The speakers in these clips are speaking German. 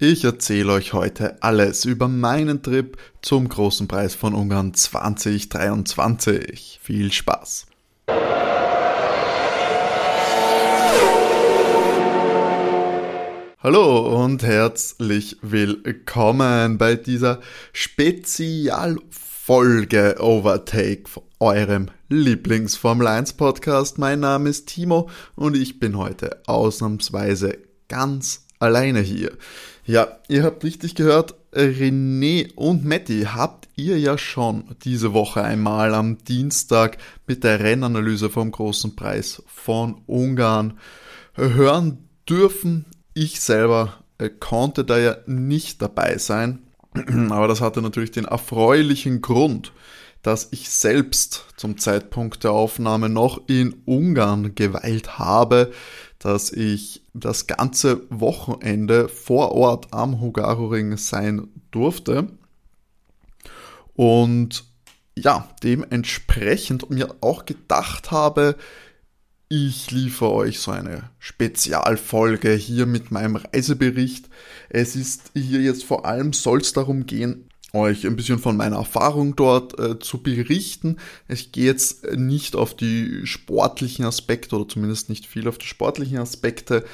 Ich erzähle euch heute alles über meinen Trip zum großen Preis von Ungarn 2023. Viel Spaß! Hallo und herzlich willkommen bei dieser Spezialfolge Overtake eurem Lieblings-Formel 1 Podcast. Mein Name ist Timo und ich bin heute ausnahmsweise ganz alleine hier. Ja, ihr habt richtig gehört, René und Matti habt ihr ja schon diese Woche einmal am Dienstag mit der Rennanalyse vom großen Preis von Ungarn hören dürfen. Ich selber äh, konnte da ja nicht dabei sein, aber das hatte natürlich den erfreulichen Grund, dass ich selbst zum Zeitpunkt der Aufnahme noch in Ungarn geweilt habe dass ich das ganze Wochenende vor Ort am Hungaroring sein durfte. Und ja, dementsprechend mir auch gedacht habe, ich liefere euch so eine Spezialfolge hier mit meinem Reisebericht. Es ist hier jetzt vor allem soll es darum gehen, euch ein bisschen von meiner Erfahrung dort äh, zu berichten. Ich gehe jetzt nicht auf die sportlichen Aspekte oder zumindest nicht viel auf die sportlichen Aspekte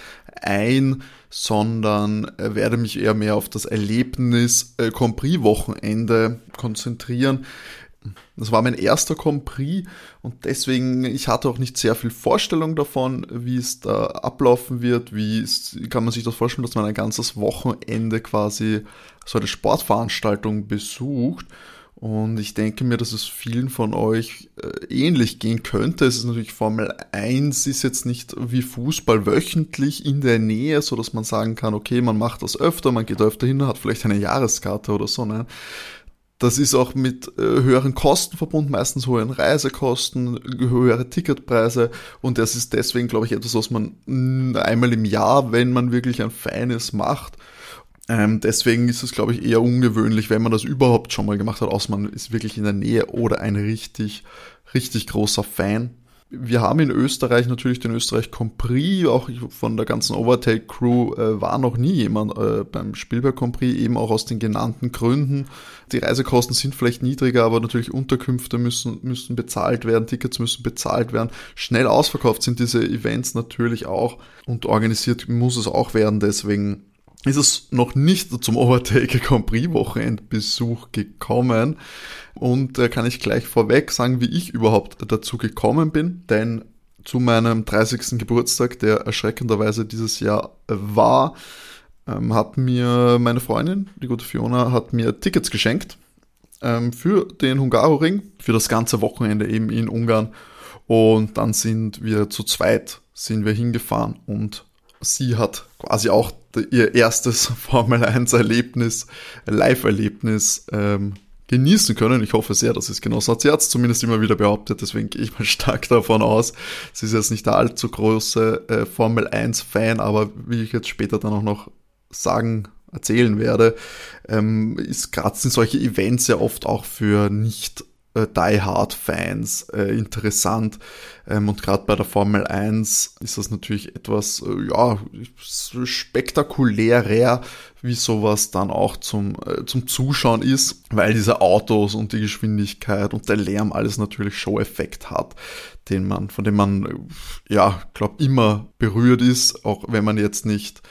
ein, sondern äh, werde mich eher mehr auf das Erlebnis äh, Compris-Wochenende konzentrieren. Das war mein erster Compris und deswegen, ich hatte auch nicht sehr viel Vorstellung davon, wie es da ablaufen wird, wie es, kann man sich das vorstellen, dass man ein ganzes Wochenende quasi so eine Sportveranstaltung besucht. Und ich denke mir, dass es vielen von euch äh, ähnlich gehen könnte. Es ist natürlich Formel 1 ist jetzt nicht wie Fußball wöchentlich in der Nähe, so dass man sagen kann, okay, man macht das öfter, man geht öfter hin, hat vielleicht eine Jahreskarte oder so. Ne? Das ist auch mit äh, höheren Kosten verbunden, meistens hohen Reisekosten, höhere Ticketpreise und das ist deswegen, glaube ich, etwas, was man einmal im Jahr, wenn man wirklich ein Feines macht, ähm, deswegen ist es, glaube ich, eher ungewöhnlich, wenn man das überhaupt schon mal gemacht hat, außer man ist wirklich in der Nähe oder ein richtig, richtig großer Fan. Wir haben in Österreich natürlich den Österreich Compris, auch von der ganzen Overtake Crew äh, war noch nie jemand äh, beim Spielberg Compris, eben auch aus den genannten Gründen. Die Reisekosten sind vielleicht niedriger, aber natürlich Unterkünfte müssen, müssen bezahlt werden, Tickets müssen bezahlt werden. Schnell ausverkauft sind diese Events natürlich auch und organisiert muss es auch werden, deswegen ist es noch nicht zum Overtake Grand Prix Wochenendbesuch gekommen. Und da kann ich gleich vorweg sagen, wie ich überhaupt dazu gekommen bin, denn zu meinem 30. Geburtstag, der erschreckenderweise dieses Jahr war, ähm, hat mir meine Freundin, die gute Fiona, hat mir Tickets geschenkt ähm, für den Hungaroring, für das ganze Wochenende eben in Ungarn. Und dann sind wir zu zweit, sind wir hingefahren und sie hat quasi auch ihr erstes Formel 1 Erlebnis, Live-Erlebnis ähm, genießen können. Ich hoffe sehr, dass es genauso hat. Sie hat es zumindest immer wieder behauptet, deswegen gehe ich mal stark davon aus. Sie ist jetzt nicht der allzu große äh, Formel 1 Fan, aber wie ich jetzt später dann auch noch sagen, erzählen werde, ähm, ist gerade sind solche Events ja oft auch für nicht äh, Die Hard Fans äh, interessant. Ähm, und gerade bei der Formel 1 ist das natürlich etwas, äh, ja, spektakulärer, wie sowas dann auch zum, äh, zum Zuschauen ist, weil diese Autos und die Geschwindigkeit und der Lärm alles natürlich Show-Effekt hat, den man, von dem man, äh, ja, glaub, immer berührt ist, auch wenn man jetzt nicht,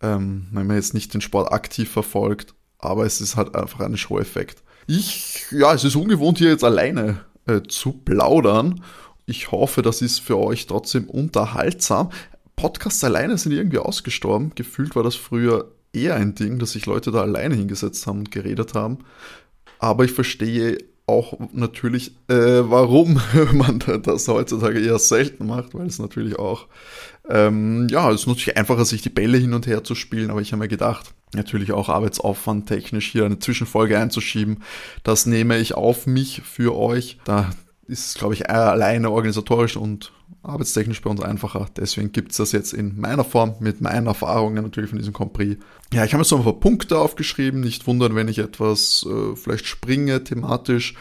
ähm, wenn man jetzt nicht den Sport aktiv verfolgt, aber es ist halt einfach ein Show-Effekt. Ich, ja, es ist ungewohnt hier jetzt alleine äh, zu plaudern. Ich hoffe, das ist für euch trotzdem unterhaltsam. Podcasts alleine sind irgendwie ausgestorben. Gefühlt war das früher eher ein Ding, dass sich Leute da alleine hingesetzt haben und geredet haben. Aber ich verstehe auch natürlich, äh, warum man das heutzutage eher selten macht, weil es natürlich auch, ähm, ja, es ist natürlich einfacher, sich die Bälle hin und her zu spielen, aber ich habe mir gedacht, natürlich auch Arbeitsaufwand technisch hier eine Zwischenfolge einzuschieben. Das nehme ich auf mich für euch. Da ist, glaube ich, alleine organisatorisch und arbeitstechnisch bei uns einfacher. Deswegen gibt es das jetzt in meiner Form, mit meinen Erfahrungen natürlich von diesem Compris. Ja, ich habe jetzt noch ein paar Punkte aufgeschrieben. Nicht wundern, wenn ich etwas äh, vielleicht springe thematisch.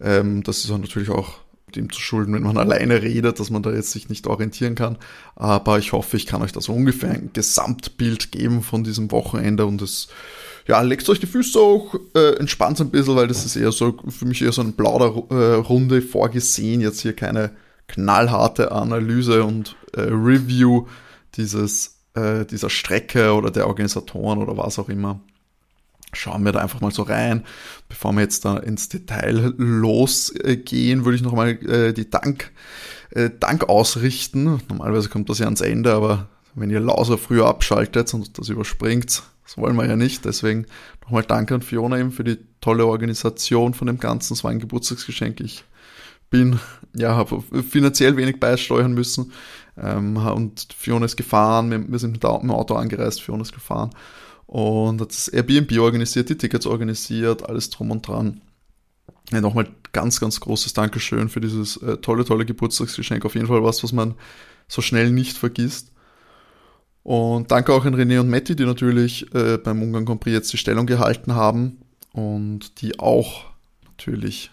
Ähm, das ist auch natürlich auch dem zu schulden, wenn man alleine redet, dass man da jetzt sich nicht orientieren kann. Aber ich hoffe, ich kann euch da so ungefähr ein Gesamtbild geben von diesem Wochenende und es ja, legt euch die Füße auch, äh, entspannt ein bisschen, weil das ist eher so, für mich eher so eine Plauderrunde äh, vorgesehen. Jetzt hier keine knallharte Analyse und äh, Review dieses, äh, dieser Strecke oder der Organisatoren oder was auch immer. Schauen wir da einfach mal so rein. Bevor wir jetzt da ins Detail losgehen, würde ich nochmal äh, die Dank, äh, Dank ausrichten. Normalerweise kommt das ja ans Ende, aber wenn ihr Lauser früher abschaltet und das überspringt, das wollen wir ja nicht. Deswegen nochmal Danke an Fiona eben für die tolle Organisation von dem Ganzen. Es war ein Geburtstagsgeschenk. Ich bin, ja, habe finanziell wenig beisteuern müssen. Ähm, und Fiona ist gefahren. Wir, sind mit dem Auto angereist. Fiona ist gefahren und hat das Airbnb organisiert, die Tickets organisiert, alles drum und dran. Ja, nochmal ganz, ganz großes Dankeschön für dieses äh, tolle, tolle Geburtstagsgeschenk. Auf jeden Fall was, was man so schnell nicht vergisst. Und danke auch an René und Matti, die natürlich äh, beim Ungarn Prix jetzt die Stellung gehalten haben und die auch natürlich,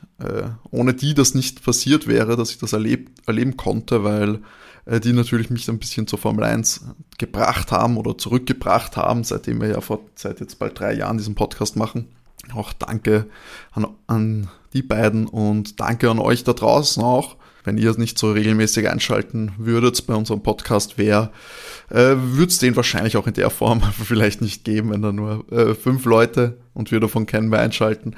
ohne die das nicht passiert wäre, dass ich das erleb erleben konnte, weil äh, die natürlich mich ein bisschen zur Formel 1 gebracht haben oder zurückgebracht haben, seitdem wir ja vor seit jetzt bald drei Jahren diesen Podcast machen. Auch danke an, an die beiden und danke an euch da draußen auch. Wenn ihr es nicht so regelmäßig einschalten würdet bei unserem Podcast, wer äh, würde es den wahrscheinlich auch in der Form vielleicht nicht geben, wenn da nur äh, fünf Leute und wir davon kennen mehr einschalten.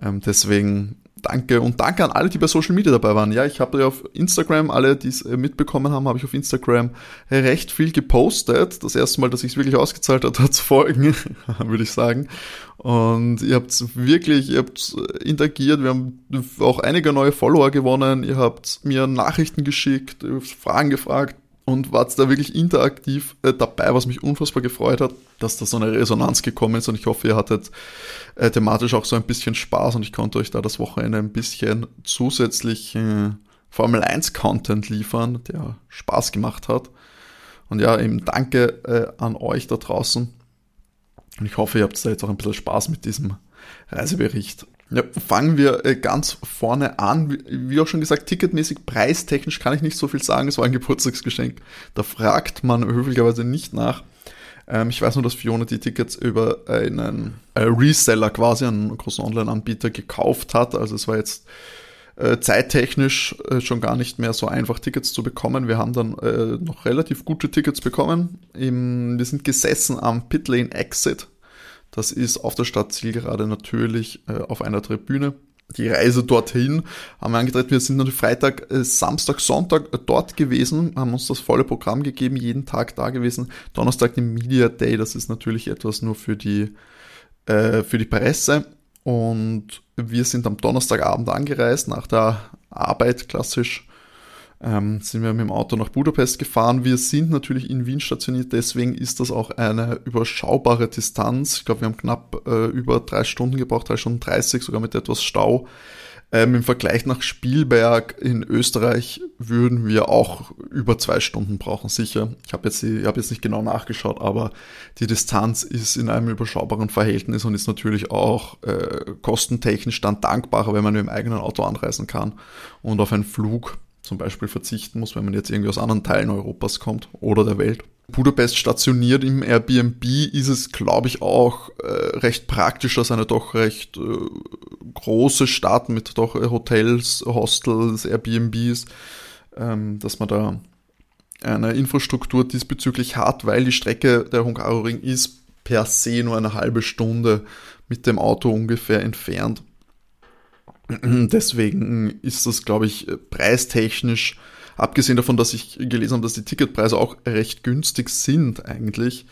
Ähm, deswegen danke und danke an alle, die bei Social Media dabei waren. Ja, ich habe ja auf Instagram, alle, die es äh, mitbekommen haben, habe ich auf Instagram recht viel gepostet. Das erste Mal, dass ich es wirklich ausgezahlt hat, hat zu folgen, würde ich sagen. Und ihr habt wirklich, ihr habt interagiert, wir haben auch einige neue Follower gewonnen, ihr habt mir Nachrichten geschickt, Fragen gefragt, und wart da wirklich interaktiv äh, dabei, was mich unfassbar gefreut hat, dass da so eine Resonanz gekommen ist und ich hoffe, ihr hattet äh, thematisch auch so ein bisschen Spaß und ich konnte euch da das Wochenende ein bisschen zusätzlich äh, Formel 1 Content liefern, der Spaß gemacht hat. Und ja, eben danke äh, an euch da draußen. Und ich hoffe, ihr habt da jetzt auch ein bisschen Spaß mit diesem Reisebericht. Ja, fangen wir äh, ganz vorne an. Wie auch schon gesagt, ticketmäßig, preistechnisch kann ich nicht so viel sagen. Es war ein Geburtstagsgeschenk. Da fragt man höflicherweise nicht nach. Ähm, ich weiß nur, dass Fiona die Tickets über einen äh, Reseller quasi, einen großen Online-Anbieter gekauft hat. Also es war jetzt äh, zeittechnisch schon gar nicht mehr so einfach, Tickets zu bekommen. Wir haben dann noch relativ gute Tickets bekommen. wir sind gesessen am Pitlane Exit das ist auf der Stadt Zielgerade natürlich äh, auf einer Tribüne. Die Reise dorthin haben wir angetreten. Wir sind natürlich Freitag, äh, Samstag, Sonntag äh, dort gewesen, haben uns das volle Programm gegeben, jeden Tag da gewesen. Donnerstag den Media Day, das ist natürlich etwas nur für die, äh, für die Presse. Und wir sind am Donnerstagabend angereist, nach der Arbeit klassisch ähm, sind wir mit dem Auto nach Budapest gefahren. Wir sind natürlich in Wien stationiert, deswegen ist das auch eine überschaubare Distanz. Ich glaube, wir haben knapp äh, über drei Stunden gebraucht, drei Stunden 30, sogar mit etwas Stau. Ähm, Im Vergleich nach Spielberg in Österreich würden wir auch über zwei Stunden brauchen, sicher. Ich habe jetzt, hab jetzt nicht genau nachgeschaut, aber die Distanz ist in einem überschaubaren Verhältnis und ist natürlich auch äh, kostentechnisch dann dankbarer, wenn man mit dem eigenen Auto anreisen kann und auf einen Flug zum Beispiel verzichten muss, wenn man jetzt irgendwie aus anderen Teilen Europas kommt oder der Welt. Budapest stationiert im Airbnb ist es, glaube ich, auch äh, recht praktisch, dass eine doch recht äh, große Stadt mit doch Hotels, Hostels, Airbnbs, ähm, dass man da eine Infrastruktur diesbezüglich hat, weil die Strecke der Hungaroring ist per se nur eine halbe Stunde mit dem Auto ungefähr entfernt. Deswegen ist das, glaube ich, preistechnisch, abgesehen davon, dass ich gelesen habe, dass die Ticketpreise auch recht günstig sind eigentlich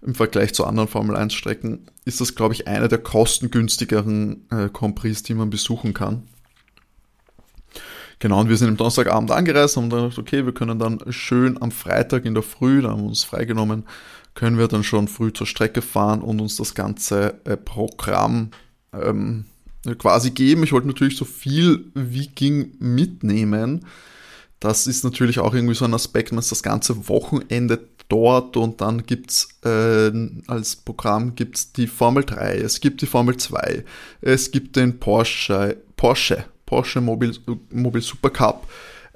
im Vergleich zu anderen Formel 1 Strecken, ist das, glaube ich, eine der kostengünstigeren äh, Compris, die man besuchen kann. Genau, und wir sind am Donnerstagabend angereist und haben dann gedacht, okay, wir können dann schön am Freitag in der Früh, da haben wir uns freigenommen, können wir dann schon früh zur Strecke fahren und uns das ganze äh, Programm ähm, quasi geben. Ich wollte natürlich so viel wie ging mitnehmen. Das ist natürlich auch irgendwie so ein Aspekt, man ist das ganze Wochenende dort und dann gibt's äh, als Programm gibt's die Formel 3, es gibt die Formel 2, es gibt den Porsche, Porsche, Porsche Mobile, Mobile Super Cup.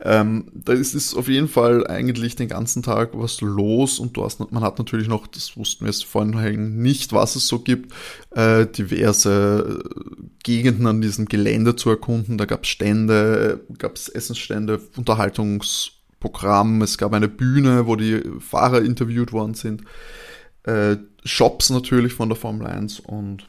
Ähm, da ist es auf jeden Fall eigentlich den ganzen Tag was los und du hast, man hat natürlich noch, das wussten wir jetzt vorhin nicht, was es so gibt, äh, diverse Gegenden an diesem Gelände zu erkunden. Da gab es Stände, gab es Essensstände, Unterhaltungsprogramm, es gab eine Bühne, wo die Fahrer interviewt worden sind, äh, Shops natürlich von der Formel 1 und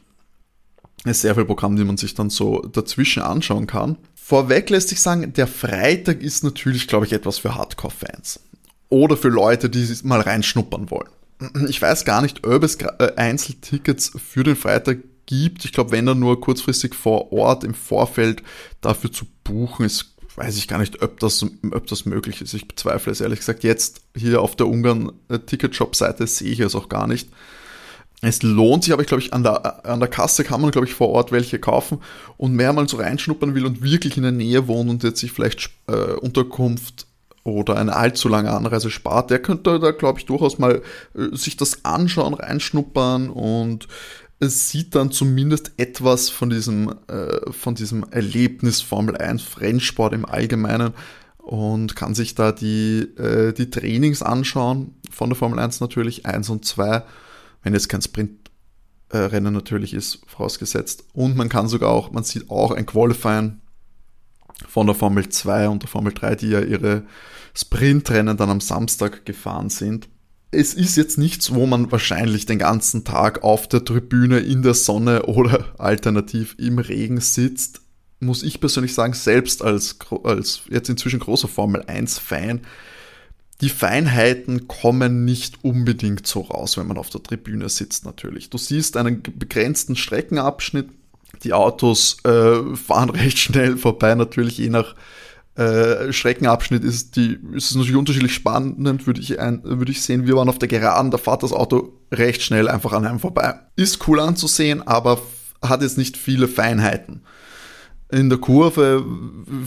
ist sehr viel Programm, die man sich dann so dazwischen anschauen kann. Vorweg lässt sich sagen, der Freitag ist natürlich, glaube ich, etwas für Hardcore-Fans. Oder für Leute, die mal reinschnuppern wollen. Ich weiß gar nicht, ob es äh, Einzeltickets für den Freitag gibt. Ich glaube, wenn dann nur kurzfristig vor Ort im Vorfeld dafür zu buchen ist, weiß ich gar nicht, ob das, ob das möglich ist. Ich bezweifle es ehrlich gesagt. Jetzt hier auf der Ungarn-Ticketshop-Seite sehe ich es auch gar nicht. Es lohnt sich aber, ich glaube ich, an der, an der Kasse kann man, glaube ich, vor Ort welche kaufen und mehr mal so reinschnuppern will und wirklich in der Nähe wohnt und jetzt sich vielleicht äh, Unterkunft oder eine allzu lange Anreise spart, der könnte da, glaube ich, durchaus mal äh, sich das anschauen, reinschnuppern und es sieht dann zumindest etwas von diesem, äh, von diesem Erlebnis Formel 1 Rennsport im Allgemeinen und kann sich da die, äh, die Trainings anschauen von der Formel 1 natürlich, 1 und 2 wenn jetzt kein Sprintrennen natürlich ist, vorausgesetzt. Und man kann sogar auch, man sieht auch ein Qualifying von der Formel 2 und der Formel 3, die ja ihre Sprintrennen dann am Samstag gefahren sind. Es ist jetzt nichts, wo man wahrscheinlich den ganzen Tag auf der Tribüne in der Sonne oder alternativ im Regen sitzt. Muss ich persönlich sagen, selbst als, als jetzt inzwischen großer Formel 1 Fan, die Feinheiten kommen nicht unbedingt so raus, wenn man auf der Tribüne sitzt natürlich. Du siehst einen begrenzten Streckenabschnitt, die Autos äh, fahren recht schnell vorbei, natürlich je nach äh, Streckenabschnitt ist, die, ist es natürlich unterschiedlich spannend, würde ich, ein, würde ich sehen. Wir waren auf der Geraden, da fährt das Auto recht schnell einfach an einem vorbei. Ist cool anzusehen, aber hat jetzt nicht viele Feinheiten. In der Kurve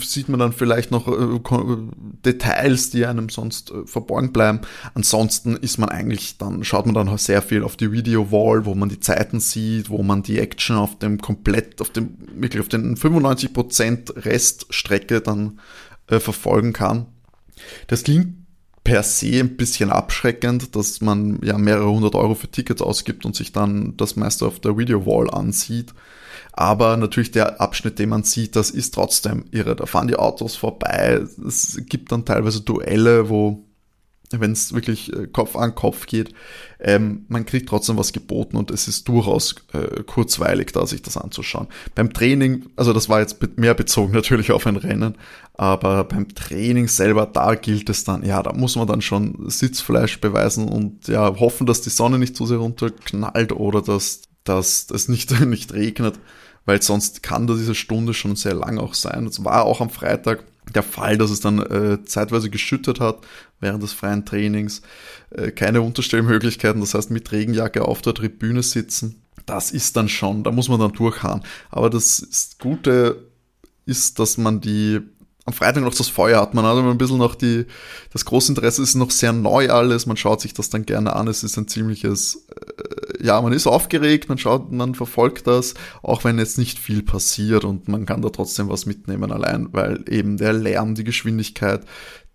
sieht man dann vielleicht noch äh, Details, die einem sonst äh, verborgen bleiben. Ansonsten ist man eigentlich, dann schaut man dann sehr viel auf die Video Wall, wo man die Zeiten sieht, wo man die Action auf dem komplett, auf dem, wirklich auf den 95% Reststrecke dann äh, verfolgen kann. Das klingt per se ein bisschen abschreckend, dass man ja mehrere hundert Euro für Tickets ausgibt und sich dann das meiste auf der Video Wall ansieht. Aber natürlich der Abschnitt, den man sieht, das ist trotzdem irre. Da fahren die Autos vorbei. Es gibt dann teilweise Duelle, wo wenn es wirklich äh, Kopf an Kopf geht, ähm, man kriegt trotzdem was geboten und es ist durchaus äh, kurzweilig, da sich das anzuschauen. Beim Training, also das war jetzt mehr bezogen natürlich auf ein Rennen, aber beim Training selber, da gilt es dann, ja, da muss man dann schon Sitzfleisch beweisen und ja, hoffen, dass die Sonne nicht zu sehr runterknallt oder dass, dass es nicht, nicht regnet weil sonst kann da diese Stunde schon sehr lang auch sein. Es war auch am Freitag der Fall, dass es dann äh, zeitweise geschüttet hat während des freien Trainings. Äh, keine Unterstellmöglichkeiten, das heißt mit Regenjacke auf der Tribüne sitzen. Das ist dann schon, da muss man dann durchhauen. Aber das Gute ist, dass man die am Freitag noch das Feuer hat. Man hat immer ein bisschen noch die, das große Interesse ist noch sehr neu alles. Man schaut sich das dann gerne an. Es ist ein ziemliches, äh, ja, man ist aufgeregt, man schaut, man verfolgt das, auch wenn jetzt nicht viel passiert und man kann da trotzdem was mitnehmen allein, weil eben der Lärm, die Geschwindigkeit,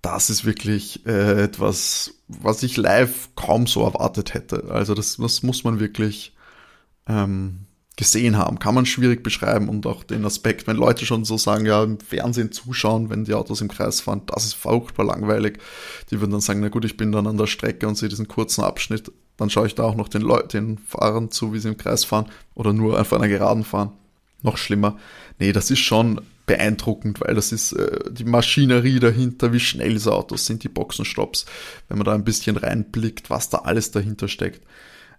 das ist wirklich äh, etwas, was ich live kaum so erwartet hätte. Also das, das muss man wirklich, ähm, gesehen haben, kann man schwierig beschreiben und auch den Aspekt, wenn Leute schon so sagen, ja, im Fernsehen zuschauen, wenn die Autos im Kreis fahren, das ist furchtbar langweilig. Die würden dann sagen, na gut, ich bin dann an der Strecke und sehe diesen kurzen Abschnitt, dann schaue ich da auch noch den Leuten, den Fahrern zu, wie sie im Kreis fahren oder nur einfach einer Geraden fahren. Noch schlimmer. Nee, das ist schon beeindruckend, weil das ist äh, die Maschinerie dahinter, wie schnell diese Autos sind, die Boxenstopps, wenn man da ein bisschen reinblickt, was da alles dahinter steckt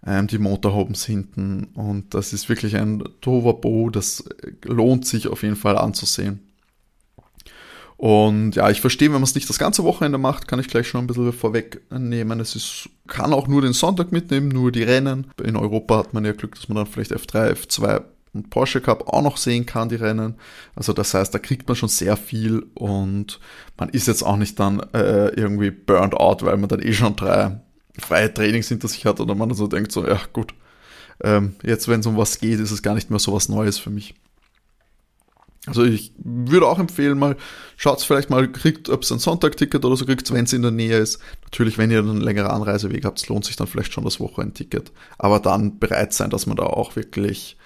ähm, die Motorhobens hinten und das ist wirklich ein Tovabo, das lohnt sich auf jeden Fall anzusehen. Und ja, ich verstehe, wenn man es nicht das ganze Wochenende macht, kann ich gleich schon ein bisschen vorwegnehmen. Es ist, kann auch nur den Sonntag mitnehmen, nur die Rennen. In Europa hat man ja Glück, dass man dann vielleicht F3, F2 und Porsche Cup auch noch sehen kann, die Rennen. Also das heißt, da kriegt man schon sehr viel und man ist jetzt auch nicht dann äh, irgendwie burned out, weil man dann eh schon drei freie Trainings hinter sich hat oder man so denkt, so, ja gut, ähm, jetzt wenn es um was geht, ist es gar nicht mehr so was Neues für mich. Also ich würde auch empfehlen, mal schaut vielleicht mal, kriegt, ob es ein Sonntagticket oder so kriegt, wenn es in der Nähe ist. Natürlich, wenn ihr einen längeren Anreiseweg habt, lohnt sich dann vielleicht schon das Wochenendticket. Aber dann bereit sein, dass man da auch wirklich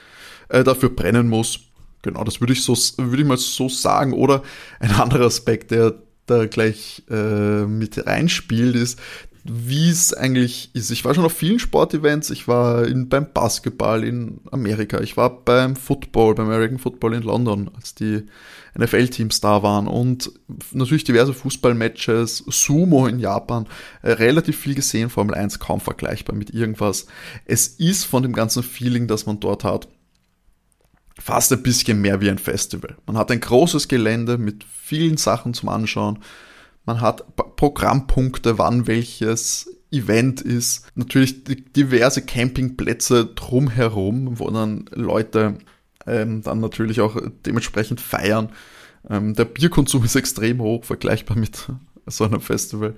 äh, dafür brennen muss. Genau, das würde ich so, würde ich mal so sagen. Oder ein anderer Aspekt, der da gleich äh, mit reinspielt, ist, wie es eigentlich ist. Ich war schon auf vielen Sportevents. Ich war in, beim Basketball in Amerika. Ich war beim Football, beim American Football in London, als die NFL-Teams da waren. Und natürlich diverse Fußballmatches, Sumo in Japan. Äh, relativ viel gesehen, Formel 1 kaum vergleichbar mit irgendwas. Es ist von dem ganzen Feeling, das man dort hat, fast ein bisschen mehr wie ein Festival. Man hat ein großes Gelände mit vielen Sachen zum Anschauen man hat Programmpunkte, wann welches Event ist. Natürlich diverse Campingplätze drumherum, wo dann Leute ähm, dann natürlich auch dementsprechend feiern. Ähm, der Bierkonsum ist extrem hoch, vergleichbar mit so einem Festival.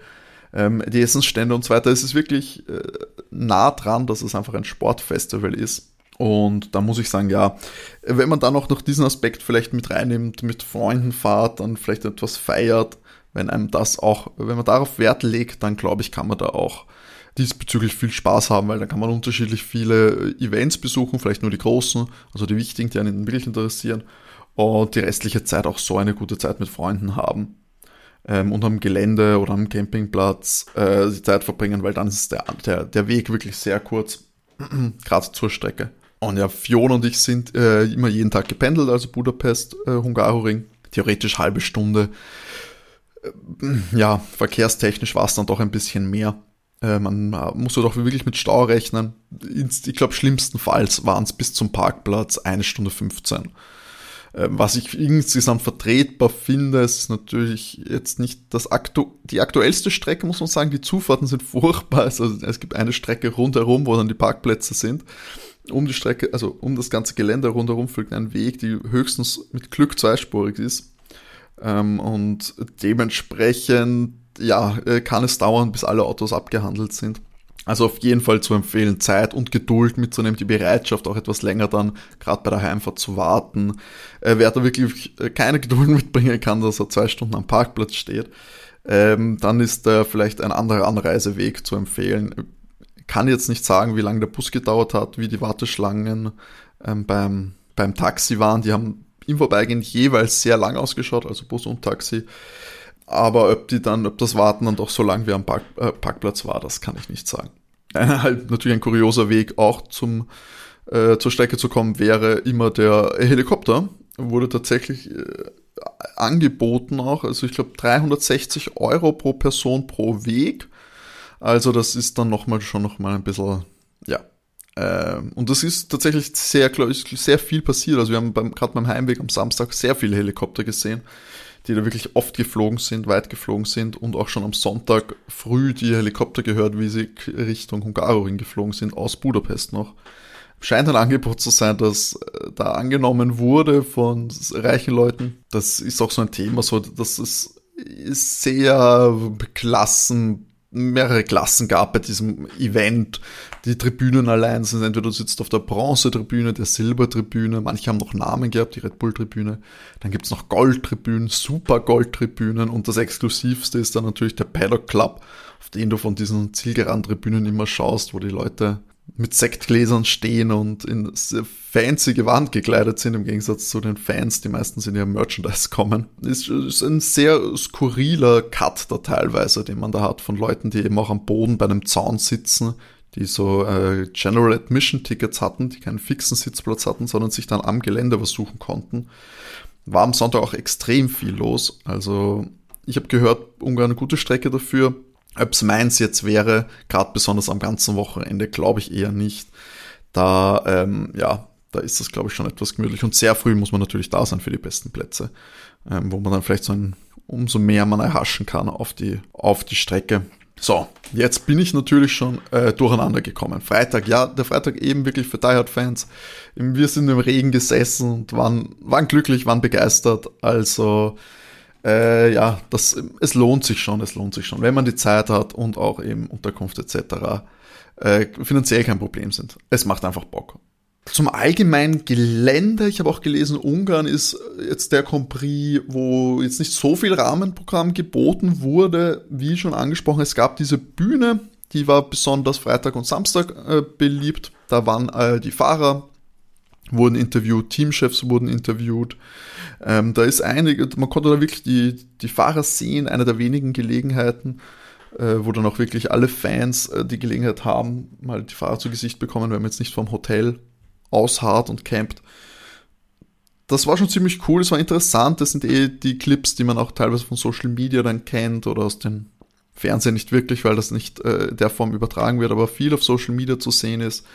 Ähm, die Essensstände und so weiter. Es ist wirklich äh, nah dran, dass es einfach ein Sportfestival ist. Und da muss ich sagen, ja, wenn man dann auch noch diesen Aspekt vielleicht mit reinnimmt, mit Freunden fahrt, dann vielleicht etwas feiert, wenn einem das auch, wenn man darauf Wert legt, dann glaube ich, kann man da auch diesbezüglich viel Spaß haben, weil dann kann man unterschiedlich viele Events besuchen, vielleicht nur die großen, also die wichtigen, die einen wirklich interessieren, und die restliche Zeit auch so eine gute Zeit mit Freunden haben ähm, und am Gelände oder am Campingplatz äh, die Zeit verbringen, weil dann ist der, der, der Weg wirklich sehr kurz, gerade zur Strecke. Und ja, Fiona und ich sind äh, immer jeden Tag gependelt, also Budapest, äh, Hungaroring, theoretisch halbe Stunde ja, verkehrstechnisch war es dann doch ein bisschen mehr. Äh, man musste doch wirklich mit Stau rechnen. Ich glaube, schlimmstenfalls waren es bis zum Parkplatz eine Stunde 15. Äh, was ich insgesamt vertretbar finde, ist natürlich jetzt nicht das aktu die aktuellste Strecke, muss man sagen. Die Zufahrten sind furchtbar. Also es gibt eine Strecke rundherum, wo dann die Parkplätze sind. Um die Strecke, also um das ganze Gelände rundherum fügt ein Weg, die höchstens mit Glück zweispurig ist. Ähm, und dementsprechend, ja, äh, kann es dauern, bis alle Autos abgehandelt sind. Also auf jeden Fall zu empfehlen, Zeit und Geduld mitzunehmen, die Bereitschaft auch etwas länger dann gerade bei der Heimfahrt zu warten. Äh, wer da wirklich äh, keine Geduld mitbringen kann, dass er zwei Stunden am Parkplatz steht, ähm, dann ist da vielleicht ein anderer Anreiseweg zu empfehlen. Kann jetzt nicht sagen, wie lange der Bus gedauert hat, wie die Warteschlangen ähm, beim, beim Taxi waren. Die haben im Vorbeigehen jeweils sehr lang ausgeschaut, also Bus und Taxi. Aber ob die dann, ob das Warten dann doch so lang wie am Park, äh, Parkplatz war, das kann ich nicht sagen. Ein, halt natürlich ein kurioser Weg auch zum, äh, zur Strecke zu kommen wäre immer der Helikopter. Wurde tatsächlich äh, angeboten auch, also ich glaube 360 Euro pro Person pro Weg. Also das ist dann nochmal schon nochmal ein bisschen, und das ist tatsächlich sehr, sehr viel passiert. Also wir haben beim, gerade beim Heimweg am Samstag sehr viele Helikopter gesehen, die da wirklich oft geflogen sind, weit geflogen sind und auch schon am Sonntag früh die Helikopter gehört, wie sie Richtung Hungaroring geflogen sind, aus Budapest noch. Scheint ein Angebot zu sein, das äh, da angenommen wurde von reichen Leuten. Das ist auch so ein Thema, so, das ist sehr klassen mehrere Klassen gab bei diesem Event. Die Tribünen allein sind entweder du sitzt auf der Bronzetribüne, der Silbertribüne, manche haben noch Namen gehabt, die Red Bull Tribüne. Dann gibt's noch Goldtribünen, Super Goldtribünen und das exklusivste ist dann natürlich der Paddock Club, auf den du von diesen Zielgerade-Tribünen immer schaust, wo die Leute mit Sektgläsern stehen und in fancy Gewand gekleidet sind, im Gegensatz zu den Fans, die meistens in ihrem Merchandise kommen. Ist, ist ein sehr skurriler Cut da teilweise, den man da hat von Leuten, die eben auch am Boden bei einem Zaun sitzen, die so äh, General Admission Tickets hatten, die keinen fixen Sitzplatz hatten, sondern sich dann am Gelände was suchen konnten. War am Sonntag auch extrem viel los. Also ich habe gehört, Ungarn eine gute Strecke dafür ob es meins jetzt wäre, gerade besonders am ganzen Wochenende, glaube ich eher nicht. Da, ähm, ja, da ist das, glaube ich, schon etwas gemütlich. Und sehr früh muss man natürlich da sein für die besten Plätze, ähm, wo man dann vielleicht so ein, umso mehr man erhaschen kann auf die, auf die Strecke. So, jetzt bin ich natürlich schon äh, durcheinander gekommen. Freitag, ja, der Freitag eben wirklich für Die Hard Fans. Wir sind im Regen gesessen und waren, waren glücklich, waren begeistert. Also äh, ja, das, es lohnt sich schon, es lohnt sich schon, wenn man die Zeit hat und auch eben Unterkunft etc. Äh, finanziell kein Problem sind. Es macht einfach Bock. Zum allgemeinen Gelände, ich habe auch gelesen, Ungarn ist jetzt der Prix, wo jetzt nicht so viel Rahmenprogramm geboten wurde, wie schon angesprochen. Es gab diese Bühne, die war besonders Freitag und Samstag äh, beliebt. Da waren äh, die Fahrer, wurden interviewt, Teamchefs wurden interviewt. Ähm, da ist einige, man konnte da wirklich die, die Fahrer sehen, eine der wenigen Gelegenheiten, äh, wo dann auch wirklich alle Fans äh, die Gelegenheit haben, mal die Fahrer zu Gesicht bekommen, wenn man jetzt nicht vom Hotel ausharrt und campt. Das war schon ziemlich cool, es war interessant, das sind eh die Clips, die man auch teilweise von Social Media dann kennt oder aus dem Fernsehen nicht wirklich, weil das nicht äh, der Form übertragen wird, aber viel auf Social Media zu sehen ist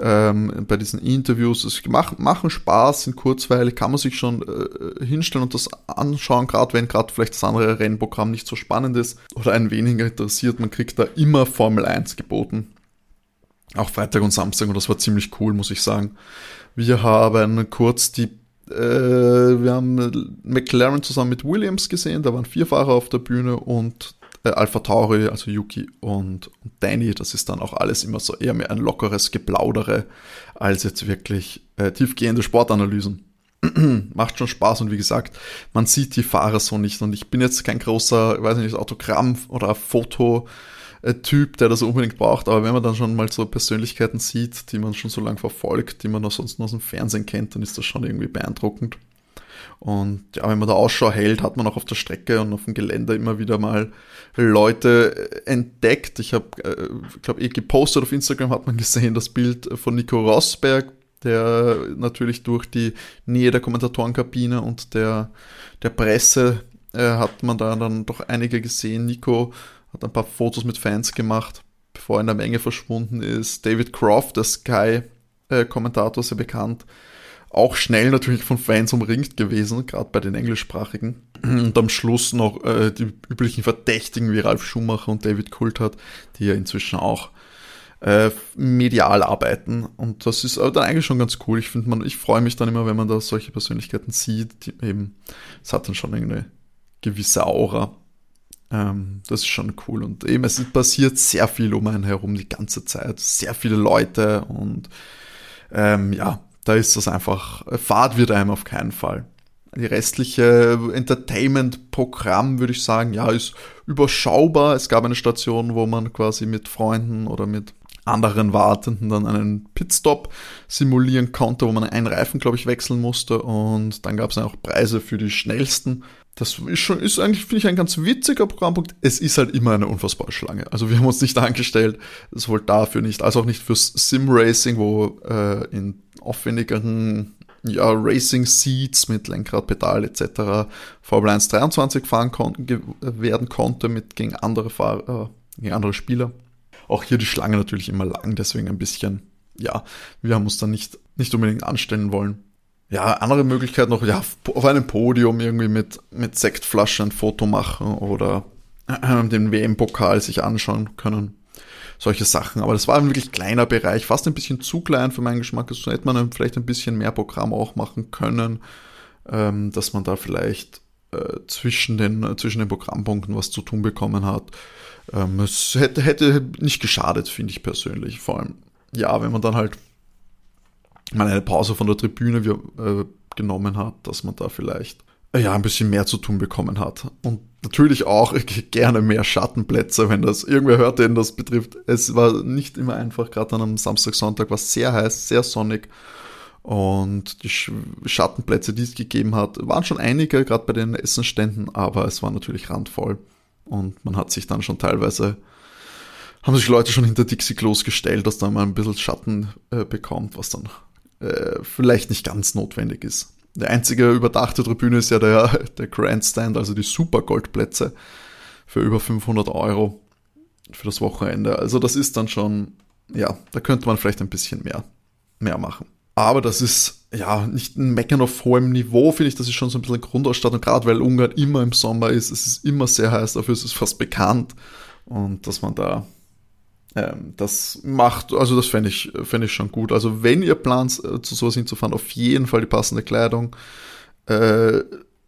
ähm, bei diesen Interviews. Es macht, machen Spaß, sind kurzweilig, kann man sich schon äh, hinstellen und das anschauen, gerade wenn gerade vielleicht das andere Rennprogramm nicht so spannend ist oder einen weniger interessiert. Man kriegt da immer Formel 1 geboten. Auch Freitag und Samstag und das war ziemlich cool, muss ich sagen. Wir haben kurz die äh, wir haben McLaren zusammen mit Williams gesehen, da waren vier Fahrer auf der Bühne und äh, Alpha Tauri, also Yuki und, und Danny, das ist dann auch alles immer so eher mehr ein lockeres Geplaudere als jetzt wirklich äh, tiefgehende Sportanalysen. Macht schon Spaß und wie gesagt, man sieht die Fahrer so nicht und ich bin jetzt kein großer, weiß nicht, Autogramm oder Foto Typ, der das unbedingt braucht, aber wenn man dann schon mal so Persönlichkeiten sieht, die man schon so lange verfolgt, die man auch sonst nur aus dem Fernsehen kennt, dann ist das schon irgendwie beeindruckend. Und ja, wenn man da Ausschau hält, hat man auch auf der Strecke und auf dem Gelände immer wieder mal Leute entdeckt. Ich habe, äh, glaube eh gepostet auf Instagram hat man gesehen das Bild von Nico Rosberg, der natürlich durch die Nähe der Kommentatorenkabine und der, der Presse äh, hat man da dann doch einige gesehen. Nico hat ein paar Fotos mit Fans gemacht, bevor er in der Menge verschwunden ist. David Croft, der Sky-Kommentator, äh, sehr bekannt, auch schnell natürlich von Fans umringt gewesen, gerade bei den englischsprachigen. Und am Schluss noch äh, die üblichen Verdächtigen wie Ralf Schumacher und David Coulthard, die ja inzwischen auch äh, medial arbeiten. Und das ist dann eigentlich schon ganz cool. Ich finde man, ich freue mich dann immer, wenn man da solche Persönlichkeiten sieht, die eben, es hat dann schon eine gewisse Aura. Ähm, das ist schon cool. Und eben, es passiert sehr viel um einen herum die ganze Zeit. Sehr viele Leute und ähm, ja, da ist das einfach, Fahrt wird einem auf keinen Fall. Die restliche Entertainment-Programm, würde ich sagen, ja, ist überschaubar. Es gab eine Station, wo man quasi mit Freunden oder mit anderen Wartenden dann einen Pitstop simulieren konnte, wo man einen Reifen, glaube ich, wechseln musste. Und dann gab es auch Preise für die schnellsten. Das ist schon, ist eigentlich, finde ich, ein ganz witziger Programmpunkt. Es ist halt immer eine unfassbare Schlange. Also wir haben uns nicht angestellt, sowohl dafür nicht, als auch nicht fürs Sim-Racing, wo äh, in aufwendigeren ja, Racing Seats mit Lenkrad, Pedal etc. Formel 1 23 fahren kon werden konnte mit gegen andere Fahrer, äh, gegen andere Spieler. Auch hier die Schlange natürlich immer lang, deswegen ein bisschen, ja, wir haben uns da nicht, nicht unbedingt anstellen wollen ja, andere Möglichkeit noch, ja, auf einem Podium irgendwie mit, mit Sektflaschen ein Foto machen oder äh, den WM-Pokal sich anschauen können. Solche Sachen. Aber das war ein wirklich kleiner Bereich, fast ein bisschen zu klein für meinen Geschmack. So hätte man vielleicht ein bisschen mehr Programm auch machen können, ähm, dass man da vielleicht äh, zwischen, den, zwischen den Programmpunkten was zu tun bekommen hat. Ähm, es hätte, hätte nicht geschadet, finde ich persönlich. Vor allem, ja, wenn man dann halt mal eine Pause von der Tribüne äh, genommen hat, dass man da vielleicht äh, ja ein bisschen mehr zu tun bekommen hat. Und natürlich auch gerne mehr Schattenplätze, wenn das irgendwer hört, den das betrifft. Es war nicht immer einfach, gerade dann am Samstag, Sonntag war es sehr heiß, sehr sonnig. Und die Schattenplätze, die es gegeben hat, waren schon einige, gerade bei den Essenständen, aber es war natürlich randvoll. Und man hat sich dann schon teilweise, haben sich Leute schon hinter Dixie-Klos gestellt, dass da mal ein bisschen Schatten äh, bekommt, was dann äh, vielleicht nicht ganz notwendig ist. Die einzige überdachte Tribüne ist ja der, der Grandstand, also die Super-Goldplätze für über 500 Euro für das Wochenende. Also das ist dann schon, ja, da könnte man vielleicht ein bisschen mehr, mehr machen. Aber das ist ja nicht ein Meckern auf hohem Niveau, finde ich. Das ist schon so ein bisschen Grundausstattung, gerade weil Ungarn immer im Sommer ist. Es ist immer sehr heiß, dafür ist es fast bekannt. Und dass man da ähm, das macht, also das fände ich, fänd ich schon gut. Also wenn ihr plant, äh, zu sowas hinzufahren, auf jeden Fall die passende Kleidung. Äh,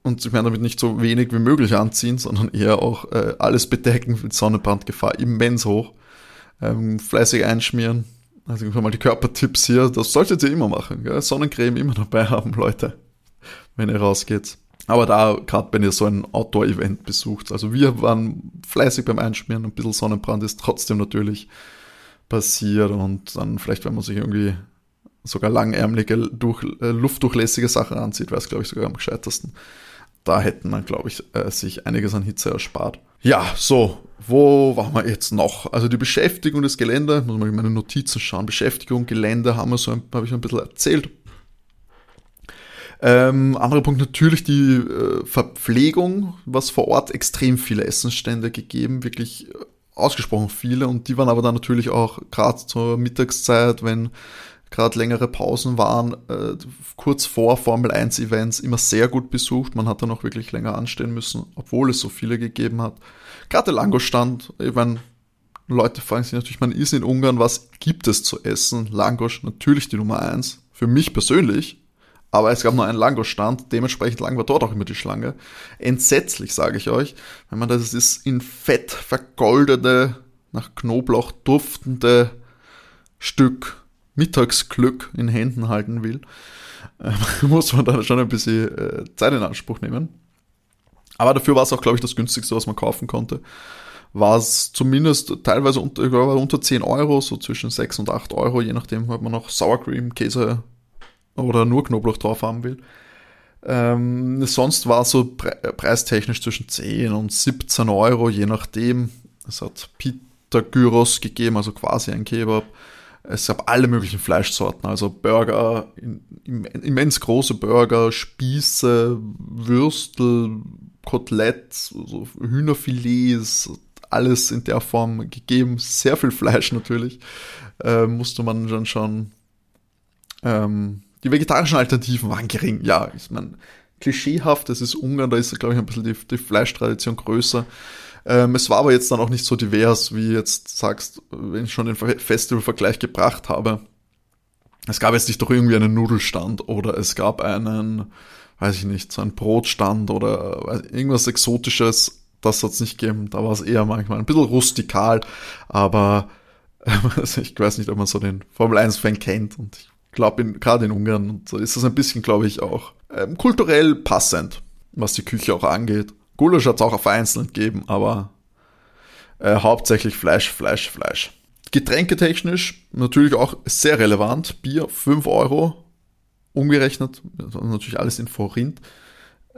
und ich meine damit nicht so wenig wie möglich anziehen, sondern eher auch äh, alles bedecken mit Sonnenbrandgefahr immens hoch. Ähm, fleißig einschmieren Also mal die Körpertipps hier, das solltet ihr immer machen. Gell? Sonnencreme immer dabei haben, Leute, wenn ihr rausgeht. Aber da, gerade wenn ihr so ein Outdoor-Event besucht, also wir waren fleißig beim Einschmieren, ein bisschen Sonnenbrand ist trotzdem natürlich passiert und dann vielleicht, wenn man sich irgendwie sogar langärmelige, durch, äh, luftdurchlässige Sachen anzieht, wäre es, glaube ich, sogar am gescheitesten. Da hätten man, glaube ich, äh, sich einiges an Hitze erspart. Ja, so, wo waren wir jetzt noch? Also die Beschäftigung des Geländes, muss man in meine Notizen schauen. Beschäftigung, Gelände haben wir so, habe ich ein bisschen erzählt. Ähm, anderer Punkt natürlich die äh, Verpflegung, was vor Ort extrem viele Essensstände gegeben, wirklich äh, ausgesprochen viele und die waren aber dann natürlich auch gerade zur Mittagszeit, wenn gerade längere Pausen waren, äh, kurz vor Formel 1 Events immer sehr gut besucht. Man hat dann auch wirklich länger anstehen müssen, obwohl es so viele gegeben hat. Gerade der Langosch-Stand, ich meine, Leute fragen sich natürlich, man ist in Ungarn, was gibt es zu essen? Langosch, natürlich die Nummer 1. Für mich persönlich, aber es gab nur einen Langosch-Stand, dementsprechend lang war dort auch immer die Schlange. Entsetzlich, sage ich euch, wenn man das ist in Fett vergoldete, nach Knoblauch duftende Stück Mittagsglück in Händen halten will, muss man dann schon ein bisschen äh, Zeit in Anspruch nehmen. Aber dafür war es auch, glaube ich, das günstigste, was man kaufen konnte. War es zumindest teilweise unter, unter 10 Euro, so zwischen 6 und 8 Euro, je nachdem, ob man noch Sour Cream, Käse oder nur Knoblauch drauf haben will. Ähm, sonst war so pre preistechnisch zwischen 10 und 17 Euro, je nachdem. Es hat Pita Gyros gegeben, also quasi ein Kebab. Es gab alle möglichen Fleischsorten, also Burger, immens große Burger, Spieße, Würstel, Koteletts, also Hühnerfilets, alles in der Form gegeben. Sehr viel Fleisch natürlich. Äh, musste man dann schon. Ähm, die vegetarischen Alternativen waren gering. Ja, ist man klischeehaft. Das ist Ungarn, da ist, glaube ich, ein bisschen die, die Fleischtradition größer. Ähm, es war aber jetzt dann auch nicht so divers, wie jetzt sagst, wenn ich schon den Festivalvergleich gebracht habe. Es gab jetzt nicht doch irgendwie einen Nudelstand oder es gab einen, weiß ich nicht, so einen Brotstand oder irgendwas Exotisches. Das hat es nicht gegeben. Da war es eher manchmal ein bisschen rustikal, aber also ich weiß nicht, ob man so den Formel 1-Fan kennt und ich glaube, gerade in Ungarn so ist das ein bisschen, glaube ich, auch ähm, kulturell passend, was die Küche auch angeht. Gulasch hat es auch vereinzelt gegeben, aber äh, hauptsächlich Fleisch, Fleisch, Fleisch. Getränketechnisch natürlich auch sehr relevant. Bier 5 Euro umgerechnet, natürlich alles in Forint,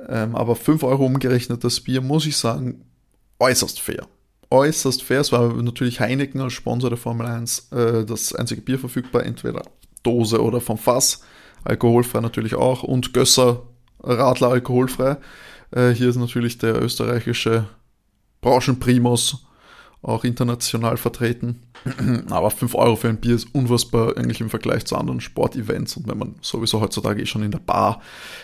ähm, aber 5 Euro umgerechnet das Bier, muss ich sagen, äußerst fair. Äußerst fair. Es war natürlich Heineken als Sponsor der Formel 1 äh, das einzige Bier verfügbar, entweder Dose oder vom Fass. Alkoholfrei natürlich auch und Gösser Radler alkoholfrei. Äh, hier ist natürlich der österreichische Branchenprimus auch international vertreten. Aber 5 Euro für ein Bier ist unfassbar eigentlich im Vergleich zu anderen Sportevents. Und wenn man sowieso heutzutage eh schon in der Bar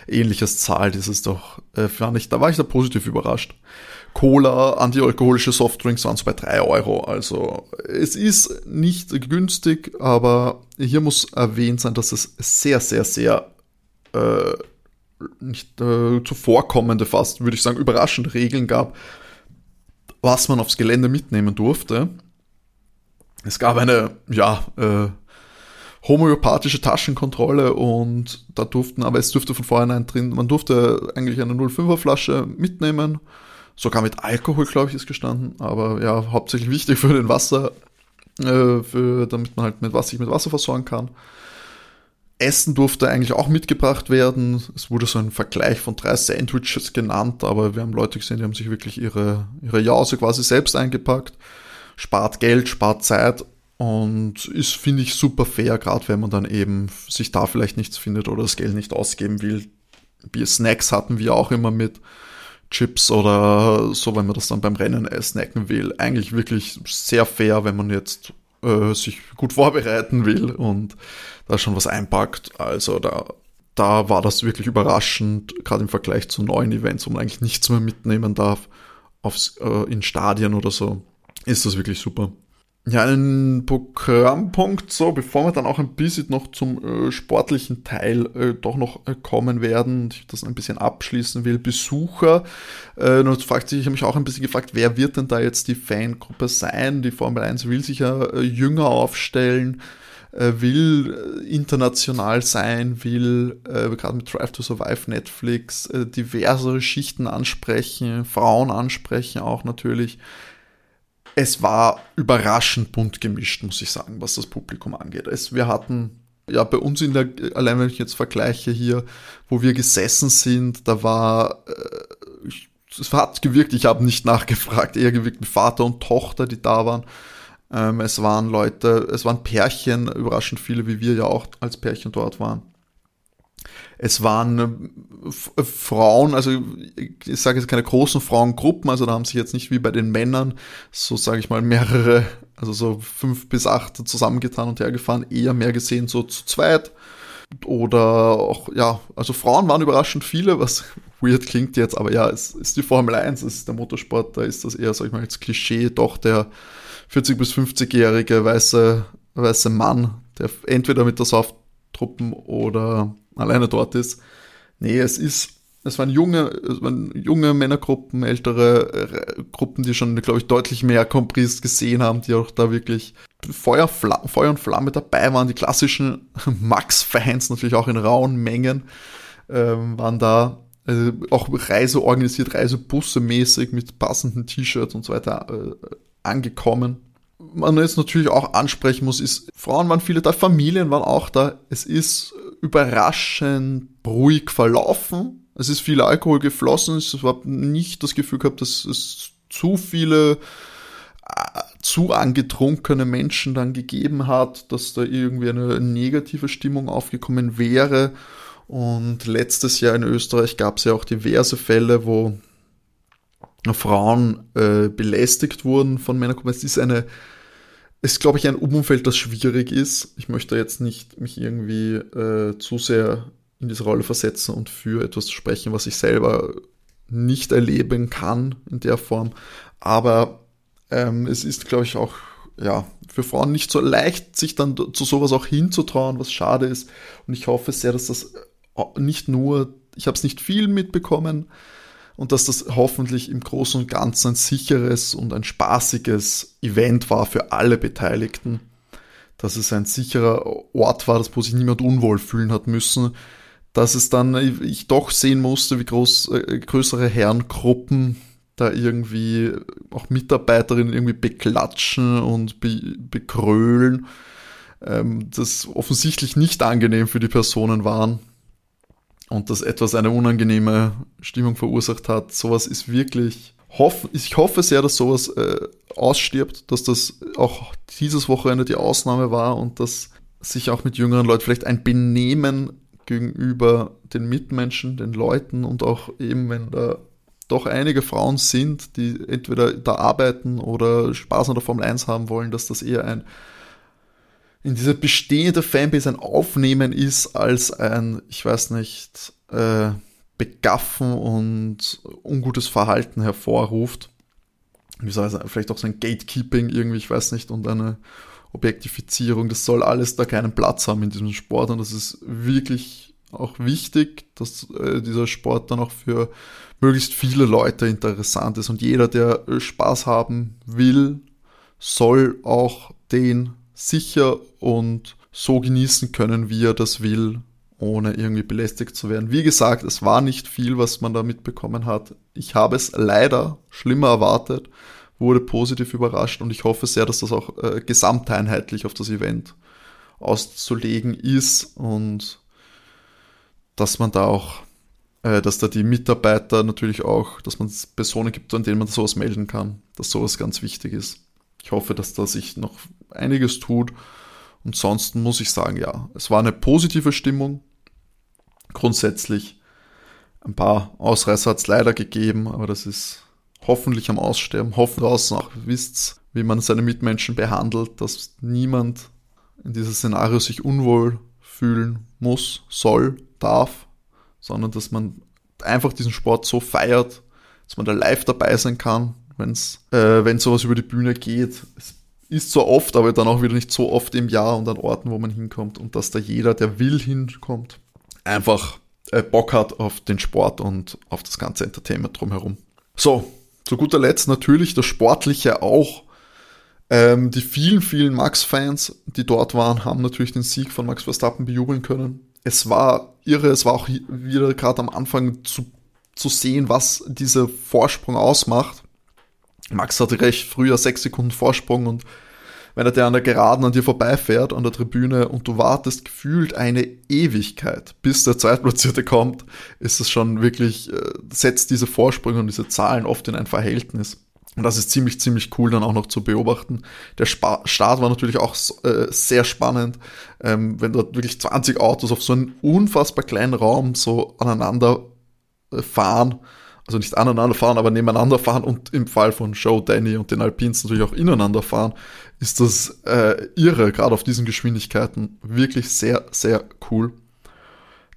ähnliches zahlt, ist es doch, äh, fand ich, da war ich da positiv überrascht. Cola, antialkoholische Softdrinks waren so bei 3 Euro. Also es ist nicht günstig, aber hier muss erwähnt sein, dass es sehr, sehr, sehr äh, nicht äh, zuvorkommende, fast würde ich sagen, überraschende Regeln gab, was man aufs Gelände mitnehmen durfte. Es gab eine, ja, äh, homöopathische Taschenkontrolle und da durften, aber es durfte von vornherein drin, man durfte eigentlich eine 05er Flasche mitnehmen, sogar mit Alkohol, glaube ich, ist gestanden, aber ja, hauptsächlich wichtig für den Wasser, äh, für, damit man halt mit Wasser, sich mit Wasser versorgen kann. Essen durfte eigentlich auch mitgebracht werden. Es wurde so ein Vergleich von drei Sandwiches genannt, aber wir haben Leute gesehen, die haben sich wirklich ihre, ihre Jause quasi selbst eingepackt. Spart Geld, spart Zeit und ist, finde ich, super fair, gerade wenn man dann eben sich da vielleicht nichts findet oder das Geld nicht ausgeben will. Bier Snacks hatten wir auch immer mit. Chips oder so, wenn man das dann beim Rennen snacken will. Eigentlich wirklich sehr fair, wenn man jetzt äh, sich gut vorbereiten will und da schon was einpackt. Also da, da war das wirklich überraschend, gerade im Vergleich zu neuen Events, wo man eigentlich nichts mehr mitnehmen darf, aufs, äh, in Stadien oder so, ist das wirklich super. Ja, ein Programmpunkt, so, bevor wir dann auch ein bisschen noch zum äh, sportlichen Teil äh, doch noch äh, kommen werden und ich das ein bisschen abschließen will. Besucher, äh, und fragt sich, ich habe mich auch ein bisschen gefragt, wer wird denn da jetzt die Fangruppe sein? Die Formel 1 will sich ja äh, jünger aufstellen. äh, will äh, international sein, will äh, gerade mit Drive to Survive Netflix äh, diverse Schichten ansprechen, Frauen ansprechen auch natürlich. Es war überraschend bunt gemischt, muss ich sagen, was das Publikum angeht. Es, wir hatten ja, bei uns in der, allein wenn ich jetzt vergleiche hier, wo wir gesessen sind, da war, äh, es hat gewirkt, ich habe nicht nachgefragt, eher gewirkt mit Vater und Tochter, die da waren. Ähm, es waren Leute, es waren Pärchen, überraschend viele, wie wir ja auch als Pärchen dort waren. Es waren äh, Frauen, also ich sage jetzt keine großen Frauengruppen, also da haben sich jetzt nicht wie bei den Männern, so sage ich mal, mehrere, also so fünf bis acht zusammengetan und hergefahren, eher mehr gesehen so zu zweit. Oder auch, ja, also Frauen waren überraschend viele, was weird klingt jetzt, aber ja, es ist die Formel 1, es ist der Motorsport, da ist das eher, sag ich mal, jetzt Klischee, doch der 40- bis 50-jährige weiße, weiße Mann, der entweder mit der Softtruppen oder alleine dort ist. Nee, es ist, es waren junge, es waren junge Männergruppen, ältere äh, Gruppen, die schon, glaube ich, deutlich mehr Compris gesehen haben, die auch da wirklich Feuer, Feuer und Flamme dabei waren. Die klassischen Max-Fans natürlich auch in rauen Mengen ähm, waren da. Also auch Reise organisiert, Reisebusse mäßig mit passenden T-Shirts und so weiter äh, angekommen. Man jetzt natürlich auch ansprechen muss, ist, Frauen waren viele da, Familien waren auch da. Es ist überraschend ruhig verlaufen. Es ist viel Alkohol geflossen. Ich habe nicht das Gefühl gehabt, dass es zu viele äh, zu angetrunkene Menschen dann gegeben hat, dass da irgendwie eine negative Stimmung aufgekommen wäre. Und letztes Jahr in Österreich gab es ja auch diverse Fälle, wo Frauen äh, belästigt wurden von Männergruppen. Es ist eine, ist glaube ich ein Umfeld, das schwierig ist. Ich möchte jetzt nicht mich irgendwie äh, zu sehr in diese Rolle versetzen und für etwas sprechen, was ich selber nicht erleben kann in der Form. Aber ähm, es ist, glaube ich, auch ja, für Frauen nicht so leicht, sich dann zu sowas auch hinzutrauen, was schade ist. Und ich hoffe sehr, dass das äh, nicht nur, ich habe es nicht viel mitbekommen, und dass das hoffentlich im Großen und Ganzen ein sicheres und ein spaßiges Event war für alle Beteiligten. Dass es ein sicherer Ort war, wo sich niemand unwohl fühlen hat müssen. Dass es dann ich doch sehen musste, wie groß äh, größere Herrengruppen da irgendwie auch Mitarbeiterinnen irgendwie beklatschen und be bekrölen, ähm, das offensichtlich nicht angenehm für die Personen waren und das etwas eine unangenehme Stimmung verursacht hat. Sowas ist wirklich. Hoff, ich hoffe sehr, dass sowas äh, ausstirbt, dass das auch dieses Wochenende die Ausnahme war und dass sich auch mit jüngeren Leuten vielleicht ein Benehmen gegenüber den Mitmenschen, den Leuten und auch eben, wenn da doch einige Frauen sind, die entweder da arbeiten oder Spaß an der Formel 1 haben wollen, dass das eher ein in dieser bestehende Fanbase ein Aufnehmen ist als ein, ich weiß nicht, äh, Begaffen und ungutes Verhalten hervorruft. Wie soll es vielleicht auch so ein Gatekeeping irgendwie, ich weiß nicht, und eine Objektifizierung. Das soll alles da keinen Platz haben in diesem Sport und das ist wirklich auch wichtig, dass äh, dieser Sport dann auch für möglichst viele Leute interessant ist und jeder, der Spaß haben will, soll auch den sicher und so genießen können, wie er das will, ohne irgendwie belästigt zu werden. Wie gesagt, es war nicht viel, was man da mitbekommen hat. Ich habe es leider schlimmer erwartet, wurde positiv überrascht und ich hoffe sehr, dass das auch äh, gesamteinheitlich auf das Event auszulegen ist und dass man da auch, äh, dass da die Mitarbeiter natürlich auch, dass man Personen gibt, an denen man sowas melden kann, dass sowas ganz wichtig ist. Ich hoffe, dass da sich noch einiges tut. Und sonst muss ich sagen, ja, es war eine positive Stimmung. Grundsätzlich. Ein paar Ausreißer hat es leider gegeben, aber das ist hoffentlich am Aussterben. Hoffen draußen auch wisst, wie man seine Mitmenschen behandelt, dass niemand in diesem Szenario sich unwohl fühlen muss, soll, darf, sondern dass man einfach diesen Sport so feiert, dass man da live dabei sein kann, wenn's, äh, wenn sowas über die Bühne geht. Es ist zwar oft, aber dann auch wieder nicht so oft im Jahr und an Orten, wo man hinkommt und dass da jeder, der will, hinkommt, einfach äh, Bock hat auf den Sport und auf das ganze Entertainment drumherum. So, zu guter Letzt natürlich das Sportliche auch. Ähm, die vielen, vielen Max-Fans, die dort waren, haben natürlich den Sieg von Max Verstappen bejubeln können. Es war irre, es war auch wieder gerade am Anfang zu, zu sehen, was dieser Vorsprung ausmacht. Max hatte recht früher sechs Sekunden Vorsprung und wenn er der an der Geraden an dir vorbeifährt, an der Tribüne und du wartest gefühlt eine Ewigkeit, bis der Zweitplatzierte kommt, ist es schon wirklich, äh, setzt diese Vorsprünge und diese Zahlen oft in ein Verhältnis. Und das ist ziemlich, ziemlich cool dann auch noch zu beobachten. Der Spa Start war natürlich auch äh, sehr spannend, ähm, wenn dort wirklich 20 Autos auf so einen unfassbar kleinen Raum so aneinander äh, fahren also nicht aneinander fahren, aber nebeneinander fahren und im Fall von Joe, Danny und den Alpins natürlich auch ineinander fahren, ist das äh, irre, gerade auf diesen Geschwindigkeiten. Wirklich sehr, sehr cool.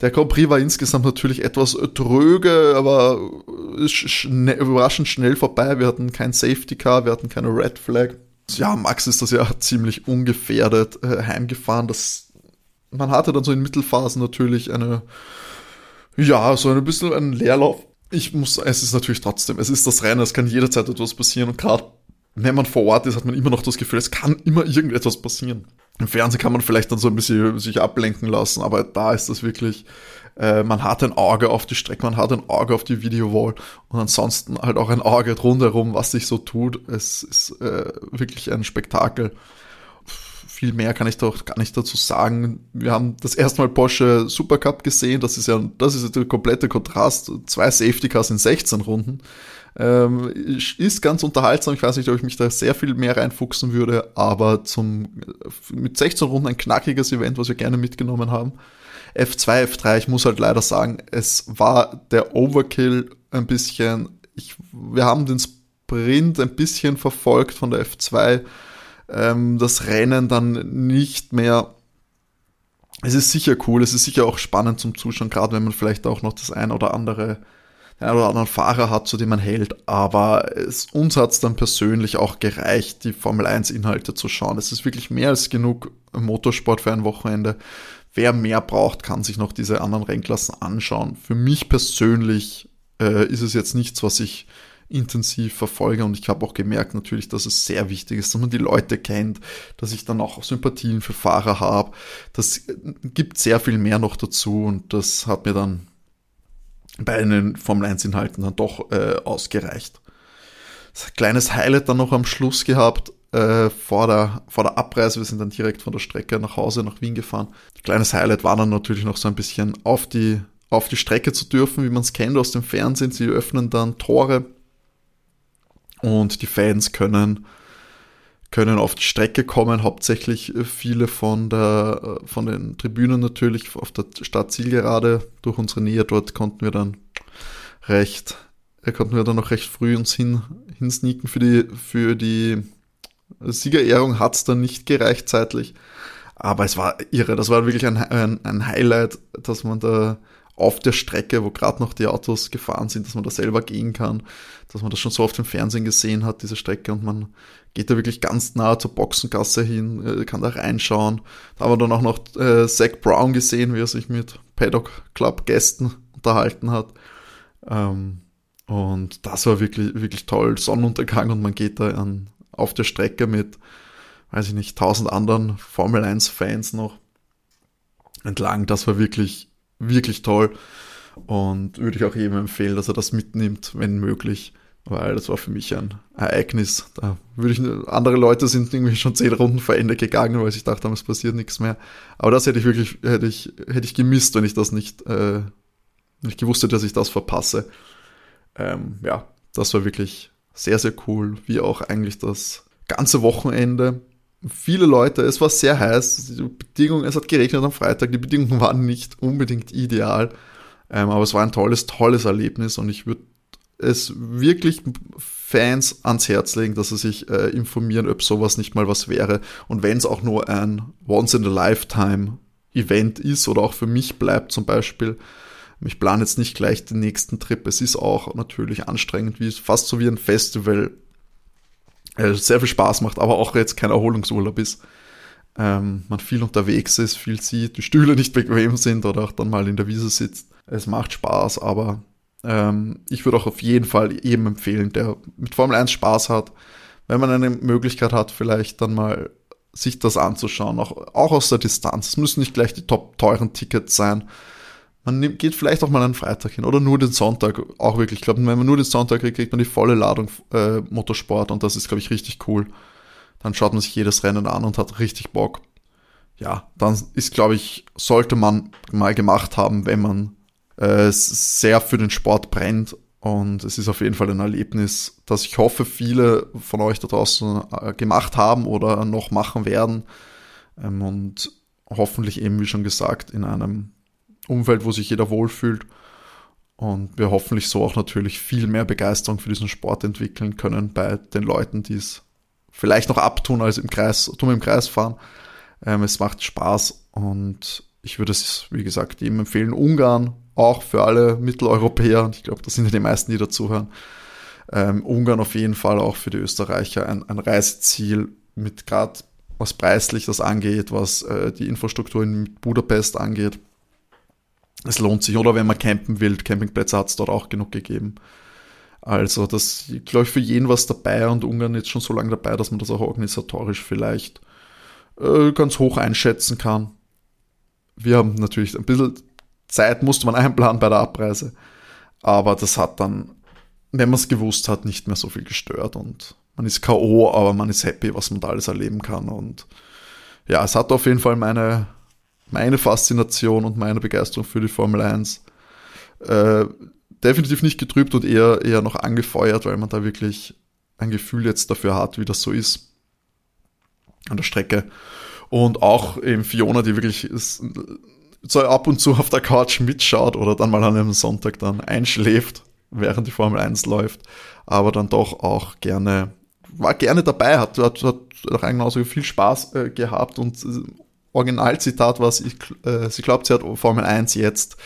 Der Grand Prix war insgesamt natürlich etwas dröge, aber schne überraschend schnell vorbei. Wir hatten kein Safety Car, wir hatten keine Red Flag. Ja, Max ist das ja ziemlich ungefährdet äh, heimgefahren. Das, man hatte dann so in Mittelphasen natürlich eine, ja, so ein bisschen einen Leerlauf ich muss, es ist natürlich trotzdem, es ist das Rennen, es kann jederzeit etwas passieren und gerade wenn man vor Ort ist, hat man immer noch das Gefühl, es kann immer irgendetwas passieren. Im Fernsehen kann man vielleicht dann so ein bisschen sich ablenken lassen, aber da ist das wirklich, äh, man hat ein Auge auf die Strecke, man hat ein Auge auf die Videowall und ansonsten halt auch ein Auge rundherum, was sich so tut. Es ist äh, wirklich ein Spektakel viel mehr kann ich doch gar nicht dazu sagen. Wir haben das erste Mal Porsche Supercup gesehen. Das ist ja, das ist der komplette Kontrast. Zwei Safety Cars in 16 Runden. Ähm, ist ganz unterhaltsam. Ich weiß nicht, ob ich mich da sehr viel mehr reinfuchsen würde, aber zum, mit 16 Runden ein knackiges Event, was wir gerne mitgenommen haben. F2, F3, ich muss halt leider sagen, es war der Overkill ein bisschen. Ich, wir haben den Sprint ein bisschen verfolgt von der F2 ähm, das Rennen dann nicht mehr. Es ist sicher cool, es ist sicher auch spannend zum Zuschauen, gerade wenn man vielleicht auch noch das ein oder andere, ein oder anderen Fahrer hat, zu dem man hält. Aber es, uns hat es dann persönlich auch gereicht, die Formel 1 Inhalte zu schauen. Es ist wirklich mehr als genug Motorsport für ein Wochenende. Wer mehr braucht, kann sich noch diese anderen Rennklassen anschauen. Für mich persönlich äh, ist es jetzt nichts, was ich intensiv verfolge und ich habe auch gemerkt natürlich, dass es sehr wichtig ist, dass man die Leute kennt, dass ich dann auch Sympathien für Fahrer habe. Das gibt sehr viel mehr noch dazu und das hat mir dann bei den Formel 1 Inhalten dann doch äh, ausgereicht. Kleines Highlight dann noch am Schluss gehabt, äh, vor, der, vor der Abreise. Wir sind dann direkt von der Strecke nach Hause nach Wien gefahren. Kleines Highlight war dann natürlich noch so ein bisschen auf die, auf die Strecke zu dürfen, wie man es kennt aus dem Fernsehen. Sie öffnen dann Tore und die Fans können, können auf die Strecke kommen, hauptsächlich viele von, der, von den Tribünen natürlich, auf der Stadtzielgerade. Durch unsere Nähe dort konnten wir dann recht, äh, konnten wir dann noch recht früh uns hin, hinsneaken für die, für die Siegerehrung hat es dann nicht gereicht zeitlich. Aber es war irre, das war wirklich ein, ein, ein Highlight, dass man da auf der Strecke, wo gerade noch die Autos gefahren sind, dass man da selber gehen kann, dass man das schon so auf dem Fernsehen gesehen hat, diese Strecke, und man geht da wirklich ganz nah zur Boxengasse hin, äh, kann da reinschauen. Da haben wir dann auch noch äh, Zach Brown gesehen, wie er sich mit Paddock Club Gästen unterhalten hat. Ähm, und das war wirklich, wirklich toll. Sonnenuntergang und man geht da an, auf der Strecke mit, weiß ich nicht, tausend anderen Formel 1 Fans noch entlang. Das war wirklich wirklich toll. Und würde ich auch jedem empfehlen, dass er das mitnimmt, wenn möglich. Weil das war für mich ein Ereignis. Da würde ich, andere Leute sind irgendwie schon zehn Runden vor Ende gegangen, weil ich dachte, es passiert nichts mehr. Aber das hätte ich wirklich, hätte ich, hätte ich gemisst, wenn ich das nicht, äh, nicht gewusst hätte, dass ich das verpasse. Ähm, ja, das war wirklich sehr, sehr cool. Wie auch eigentlich das ganze Wochenende viele Leute, es war sehr heiß, die Bedingungen, es hat geregnet am Freitag, die Bedingungen waren nicht unbedingt ideal, ähm, aber es war ein tolles, tolles Erlebnis und ich würde es wirklich Fans ans Herz legen, dass sie sich äh, informieren, ob sowas nicht mal was wäre und wenn es auch nur ein Once-in-a-Lifetime-Event ist oder auch für mich bleibt zum Beispiel, ich plane jetzt nicht gleich den nächsten Trip. Es ist auch natürlich anstrengend, wie fast so wie ein Festival äh, sehr viel Spaß macht, aber auch jetzt kein Erholungsurlaub ist. Ähm, man viel unterwegs ist, viel sieht, die Stühle nicht bequem sind oder auch dann mal in der Wiese sitzt. Es macht Spaß, aber ähm, ich würde auch auf jeden Fall jedem empfehlen, der mit Formel 1 Spaß hat, wenn man eine Möglichkeit hat, vielleicht dann mal sich das anzuschauen, auch, auch aus der Distanz. Es müssen nicht gleich die top teuren Tickets sein. Man nimmt, geht vielleicht auch mal einen Freitag hin oder nur den Sonntag, auch wirklich. Ich glaube, wenn man nur den Sonntag kriegt, kriegt man die volle Ladung äh, Motorsport und das ist, glaube ich, richtig cool. Dann schaut man sich jedes Rennen an und hat richtig Bock. Ja, dann ist, glaube ich, sollte man mal gemacht haben, wenn man äh, sehr für den Sport brennt und es ist auf jeden Fall ein Erlebnis, das ich hoffe, viele von euch da draußen äh, gemacht haben oder noch machen werden. Ähm, und hoffentlich eben, wie schon gesagt, in einem Umfeld, wo sich jeder wohlfühlt. Und wir hoffentlich so auch natürlich viel mehr Begeisterung für diesen Sport entwickeln können bei den Leuten, die es vielleicht noch abtun als im Kreis, tun im Kreis fahren. Ähm, es macht Spaß und ich würde es, wie gesagt, jedem empfehlen. Ungarn auch für alle Mitteleuropäer, und ich glaube, das sind ja die meisten, die dazuhören. Ähm, Ungarn auf jeden Fall auch für die Österreicher ein, ein Reiseziel mit gerade was preislich das angeht, was äh, die Infrastruktur in Budapest angeht. Es lohnt sich, oder wenn man campen will, Campingplätze hat es dort auch genug gegeben. Also das, glaube ich, für jeden was dabei und Ungarn jetzt schon so lange dabei, dass man das auch organisatorisch vielleicht äh, ganz hoch einschätzen kann. Wir haben natürlich ein bisschen Zeit musste man einplanen bei der Abreise. Aber das hat dann, wenn man es gewusst hat, nicht mehr so viel gestört. Und man ist K.O., aber man ist happy, was man da alles erleben kann. Und ja, es hat auf jeden Fall meine, meine Faszination und meine Begeisterung für die Formel 1 äh, definitiv nicht getrübt und eher, eher noch angefeuert, weil man da wirklich ein Gefühl jetzt dafür hat, wie das so ist an der Strecke. Und auch eben Fiona, die wirklich ist, so ab und zu auf der Couch mitschaut oder dann mal an einem Sonntag dann einschläft, während die Formel 1 läuft, aber dann doch auch gerne, war gerne dabei, hat, hat, hat auch genauso viel Spaß äh, gehabt und äh, Originalzitat war, ich, äh, sie glaubt, sie hat Formel 1 jetzt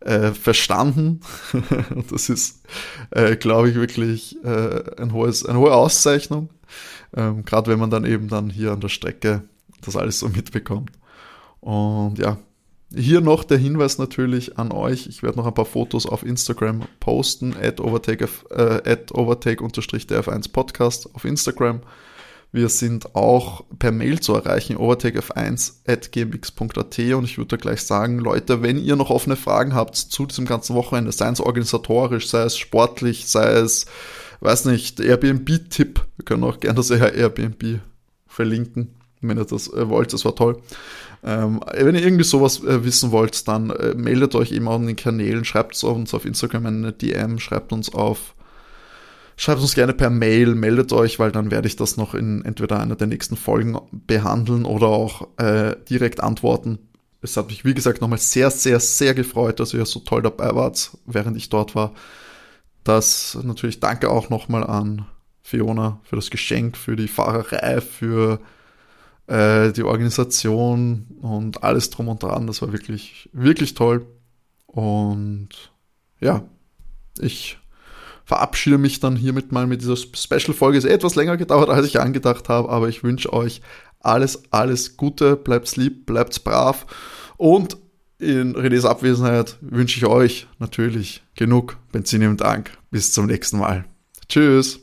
äh, verstanden. das ist, äh, glaube ich, wirklich äh, ein hohes, eine hohe Auszeichnung. Ähm, Gerade wenn man dann eben dann hier an der Strecke das alles so mitbekommt. Und ja, hier noch der Hinweis natürlich an euch. Ich werde noch ein paar Fotos auf Instagram posten, at äh, overtake-df1 Podcast auf Instagram. Wir sind auch per Mail zu erreichen, overtakef1 at gmx.at und ich würde gleich sagen, Leute, wenn ihr noch offene Fragen habt zu diesem ganzen Wochenende, sei es organisatorisch, sei es sportlich, sei es, weiß nicht, Airbnb-Tipp, wir können auch gerne das Airbnb verlinken, wenn ihr das äh, wollt, das war toll. Ähm, wenn ihr irgendwie sowas äh, wissen wollt, dann äh, meldet euch immer an den Kanälen, schreibt uns auf Instagram eine DM, schreibt uns auf, schreibt uns gerne per Mail, meldet euch, weil dann werde ich das noch in entweder einer der nächsten Folgen behandeln oder auch äh, direkt antworten. Es hat mich, wie gesagt, nochmal sehr, sehr, sehr gefreut, dass ihr so toll dabei wart, während ich dort war. Das natürlich danke auch nochmal an Fiona für das Geschenk, für die Fahrerei, für äh, die Organisation und alles drum und dran. Das war wirklich, wirklich toll. Und ja, ich verabschiede mich dann hiermit mal mit dieser Special-Folge. Ist etwas länger gedauert, als ich angedacht habe, aber ich wünsche euch alles, alles Gute, bleibt lieb, bleibt brav und in Renés Abwesenheit wünsche ich euch natürlich genug Benzin im Tank. Bis zum nächsten Mal. Tschüss.